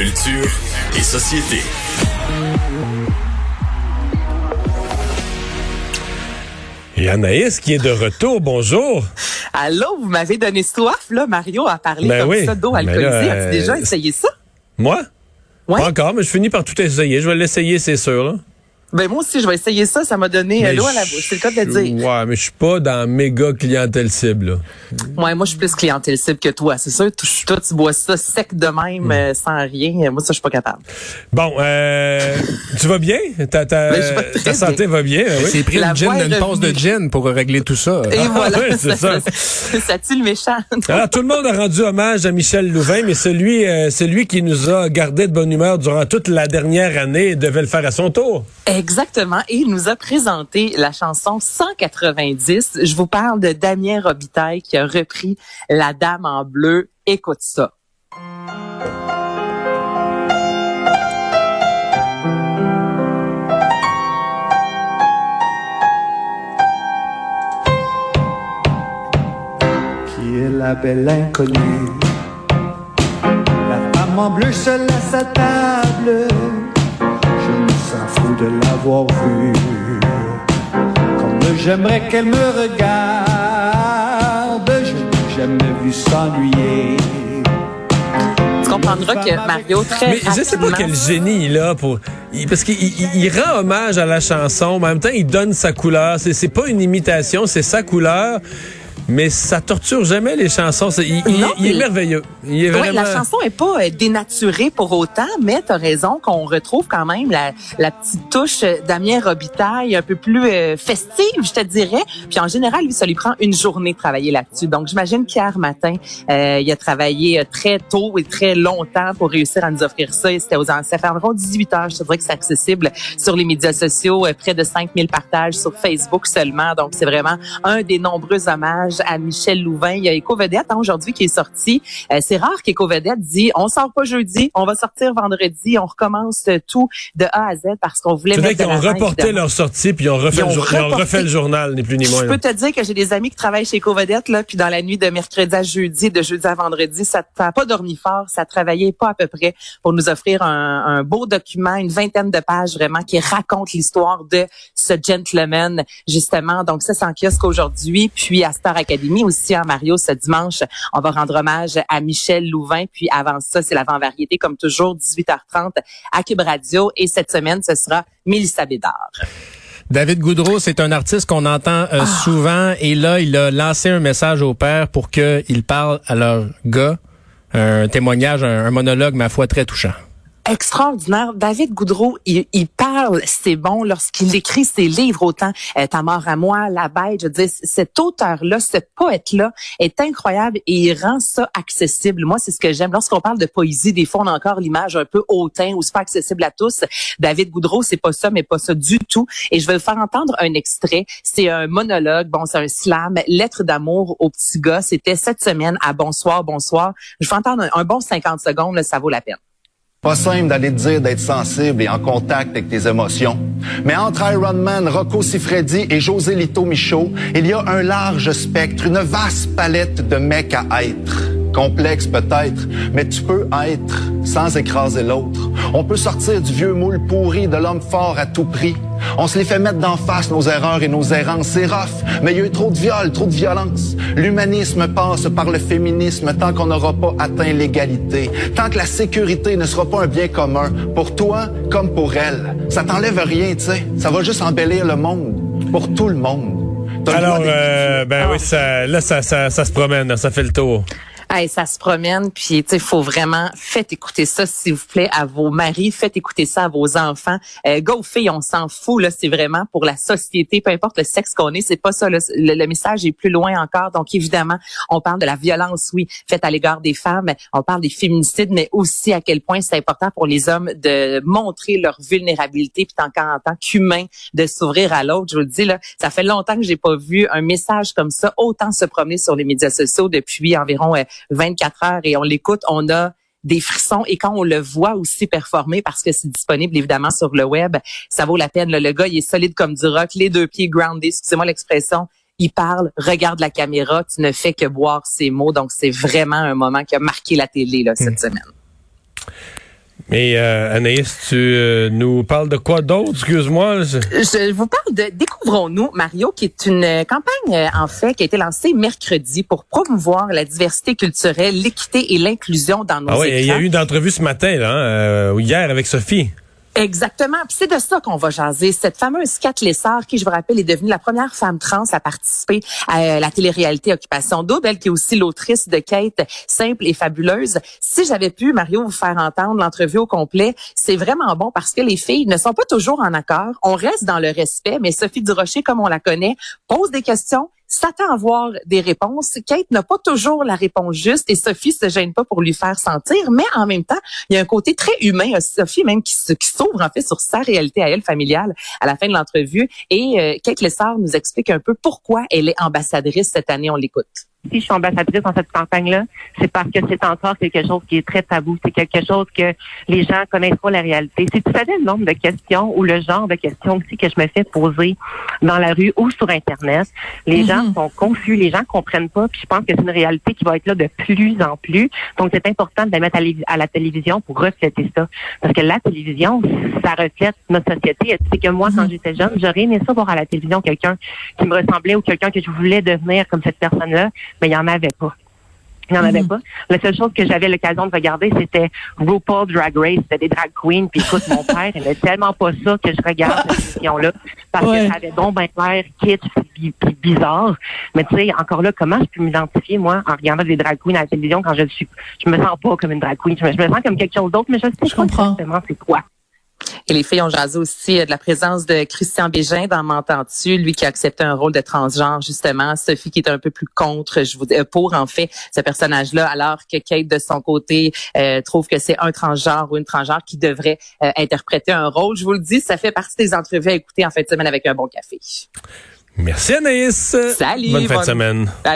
Culture et société. Et Anaïs qui est de retour, bonjour. Allô, vous m'avez donné soif, là, Mario, à parler Ben comme oui. ça d'eau là, alcoolisée. As-tu euh, déjà essayé ça? Moi? Ouais. Pas encore, mais je finis par tout essayer. Je vais l'essayer, c'est sûr. Là. Ben moi aussi, je vais essayer ça. Ça m'a donné euh, l'eau à la bouche. C'est le cas de le dire. Ouais, mais je suis pas dans méga clientèle cible. Là. Ouais, moi, je suis plus clientèle cible que toi. C'est sûr, toi, tu bois ça sec de même, Hmm. euh, sans rien. Moi, ça, je suis pas capable. Bon, euh, tu vas bien? Ta, ta, Ben, je vais très ta santé va bien? hein, oui? C'est pris La une, gin, une pause de gin pour régler tout ça. Et voilà. ouais, c'est ça. ça tue le méchant. Alors, tout le monde a rendu hommage à Michel Louvain, mais celui, euh, celui qui nous a gardé de bonne humeur durant toute la dernière année devait le faire à son tour. Exactement. Et il nous a présenté la chanson 190. Je vous parle de Damien Robitaille qui a repris La Dame en bleu. Écoute ça. qui est la belle inconnue? La femme en bleu seule à sa table, de l'avoir vue. Comme j'aimerais qu'elle me regarde, je n'ai jamais vu s'ennuyer. Tu comprendras que Mario, très Mais je sais pas quel génie il a pour il- parce qu'il il- il rend hommage à la chanson, mais en même temps il donne sa couleur. C'est pas une imitation, c'est sa couleur. Mais ça torture jamais les chansons. Il, Non, il est merveilleux. Il est Oui, vraiment. la chanson est pas euh, dénaturée pour autant, mais tu as raison qu'on retrouve quand même la, la petite touche Damien Robitaille un peu plus euh, festive, je te dirais. Puis en général, lui, ça lui prend une journée de travailler là-dessus. Donc j'imagine qu'hier matin, euh, il a travaillé très tôt et très longtemps pour réussir à nous offrir ça. C'était aux ça fait environ 18 heures. Je te dirais que c'est accessible sur les médias sociaux, près de 5000 partages sur Facebook seulement. Donc c'est vraiment un des nombreux hommages à Michel Louvain. Il y a Éco Vedette hein, aujourd'hui qui est sorti. Euh, c'est rare qu'Éco Vedette dit on sort pas jeudi, on va sortir vendredi, on recommence tout de A à Z parce qu'on voulait C'est vrai mettre qu'ils ont reporté évidemment. leur sortie puis ils ont refait, Ils ont le, jour- ils ont reporté. refait le journal, ni plus ni moins. Je peux te dire que j'ai des amis qui travaillent chez Covedette, là, puis dans la nuit de mercredi à jeudi, de jeudi à vendredi, ça n'a pas dormi fort, ça travaillait pas à peu près pour nous offrir un, un beau document, une vingtaine de pages vraiment qui raconte l'histoire de ce gentleman, justement. Donc ça, c'est en kiosque aujourd'hui, puis à Star Academy aussi, en Mario, ce dimanche, on va rendre hommage à Michel Louvain, puis avant ça, c'est l'avant-variété, comme toujours, 18h30 à Cube Radio, et cette semaine, ce sera Mélissa Bédard. David Goudreau, c'est un artiste qu'on entend Ah. euh, souvent et là, il a lancé un message au père pour qu'il parle à leur gars. Un témoignage, un, un monologue, ma foi, très touchant. Extraordinaire. David Goudreau, il, il parle, c'est bon, lorsqu'il écrit ses livres, autant euh, Ta mort à moi, La bête, je c- cet auteur-là, ce poète-là est incroyable et il rend ça accessible. Moi, c'est ce que j'aime. Lorsqu'on parle de poésie, des fois, on a encore l'image un peu hautain ou c'est pas accessible à tous. David Goudreau, c'est pas ça, mais pas ça du tout. Et je vais vous faire entendre un extrait. C'est un monologue, bon, c'est un slam, lettre d'amour au petit gars. C'était cette semaine à Bonsoir, Bonsoir. Je vais entendre un, un bon 50 secondes, là, ça vaut la peine. Pas simple d'aller te dire d'être sensible et en contact avec tes émotions. Mais entre Iron Man, Rocco Siffredi et José Lito Michaud, il y a un large spectre, une vaste palette de mecs à être. Complexe peut-être, mais tu peux être sans écraser l'autre. On peut sortir du vieux moule pourri de l'homme fort à tout prix. On se les fait mettre d'en face nos erreurs et nos errances. C'est rough, mais il y a eu trop de viol, trop de violence. L'humanisme passe par le féminisme tant qu'on n'aura pas atteint l'égalité. Tant que la sécurité ne sera pas un bien commun, pour toi comme pour elle. Ça t'enlève rien, tu sais. Ça va juste embellir le monde. Pour tout le monde. Alors, euh, ben oui, ça, là, ça, ça, ça se promène, ça fait le tour. Hey, ça se promène, puis sais, faut vraiment faites écouter ça, s'il vous plaît, à vos maris, faites écouter ça à vos enfants. Euh, go on s'en fout là, c'est vraiment pour la société, peu importe le sexe qu'on est, c'est pas ça. là. Le, le message est plus loin encore. Donc évidemment, on parle de la violence, oui, faite à l'égard des femmes, on parle des féminicides, mais aussi à quel point c'est important pour les hommes de montrer leur vulnérabilité, puis tant qu'en en tant qu'humain, de s'ouvrir à l'autre. Je vous le dis là, ça fait longtemps que j'ai pas vu un message comme ça autant se promener sur les médias sociaux depuis environ euh, 24 heures et on l'écoute, on a des frissons et quand on le voit aussi performer parce que c'est disponible évidemment sur le web, ça vaut la peine. Le gars, il est solide comme du rock, les deux pieds groundés, excusez-moi l'expression. Il parle, regarde la caméra, tu ne fais que boire ses mots. Donc, c'est vraiment un moment qui a marqué la télé là, cette semaine. Mais euh, Anaïs, tu euh, nous parles de quoi d'autre? Excuse-moi. je- Je vous parle de Découvrons-nous, Mario, qui est une euh, campagne, euh, en fait, qui a été lancée mercredi pour promouvoir la diversité culturelle, l'équité et l'inclusion dans nos Ah oui, il y a eu une entrevue ce matin, là, hein, euh, ou hier avec Sophie. Exactement. Puis c'est de ça qu'on va jaser. Cette fameuse Kat Lessard, qui, je vous rappelle, est devenue la première femme trans à participer à euh, la télé-réalité Occupation Double, elle qui est aussi l'autrice de Kate Simple et Fabuleuse. Si j'avais pu, Mario, vous faire entendre l'entrevue au complet, c'est vraiment bon parce que les filles ne sont pas toujours en accord. On reste dans le respect, mais Sophie Durocher, comme on la connaît, pose des questions, s'attend à voir des réponses. Kate n'a pas toujours la réponse juste et Sophie se gêne pas pour lui faire sentir, mais en même temps, il y a un côté très humain à Sophie même qui s'ouvre en fait sur sa réalité à elle familiale à la fin de l'entrevue et euh, Kate Lessard nous explique un peu pourquoi elle est ambassadrice cette année. On l'écoute. Si je suis ambassadrice dans cette campagne-là, c'est parce que c'est encore quelque chose qui est très tabou. C'est quelque chose que les gens connaissent pas la réalité. Si tu savais le nombre de questions ou le genre de questions aussi que je me fais poser dans la rue ou sur Internet, les gens sont confus, les gens comprennent pas. Puis je pense que c'est une réalité qui va être là de plus en plus. Donc c'est important de la mettre à, la télévision pour refléter ça. Parce que la télévision, ça reflète notre société. C'est que moi, quand j'étais jeune, j'aurais aimé ça voir à la télévision quelqu'un qui me ressemblait ou quelqu'un que je voulais devenir comme cette personne-là mais il n'y en avait pas. Il n'y en avait pas. La seule chose que j'avais l'occasion de regarder, c'était RuPaul Drag Race, c'était des drag queens. Puis écoute, mon père, il n'aimait tellement pas ça que je regarde cette émission-là parce Ouais. que ça avait donc ben l'air kitsch puis, puis bizarre. Mais tu sais, encore là, comment je peux m'identifier, moi, en regardant des drag queens à la télévision quand je suis, je me sens pas comme une drag queen. Je me, je me sens comme quelque chose d'autre, mais je sais Je pas comprends. exactement c'est quoi. Et les filles ont jasé aussi euh, de la présence de Christian Bégin dans M'entends-tu, lui qui a accepté un rôle de transgenre justement, Sophie qui est un peu plus contre, je vous euh, pour en fait ce personnage-là, alors que Kate de son côté euh, trouve que c'est un transgenre ou une transgenre qui devrait euh, interpréter un rôle. Je vous le dis, ça fait partie des entrevues à écouter en fin de semaine avec un bon café. Merci Anaïs. Salut, Bonne fin de bonne- semaine.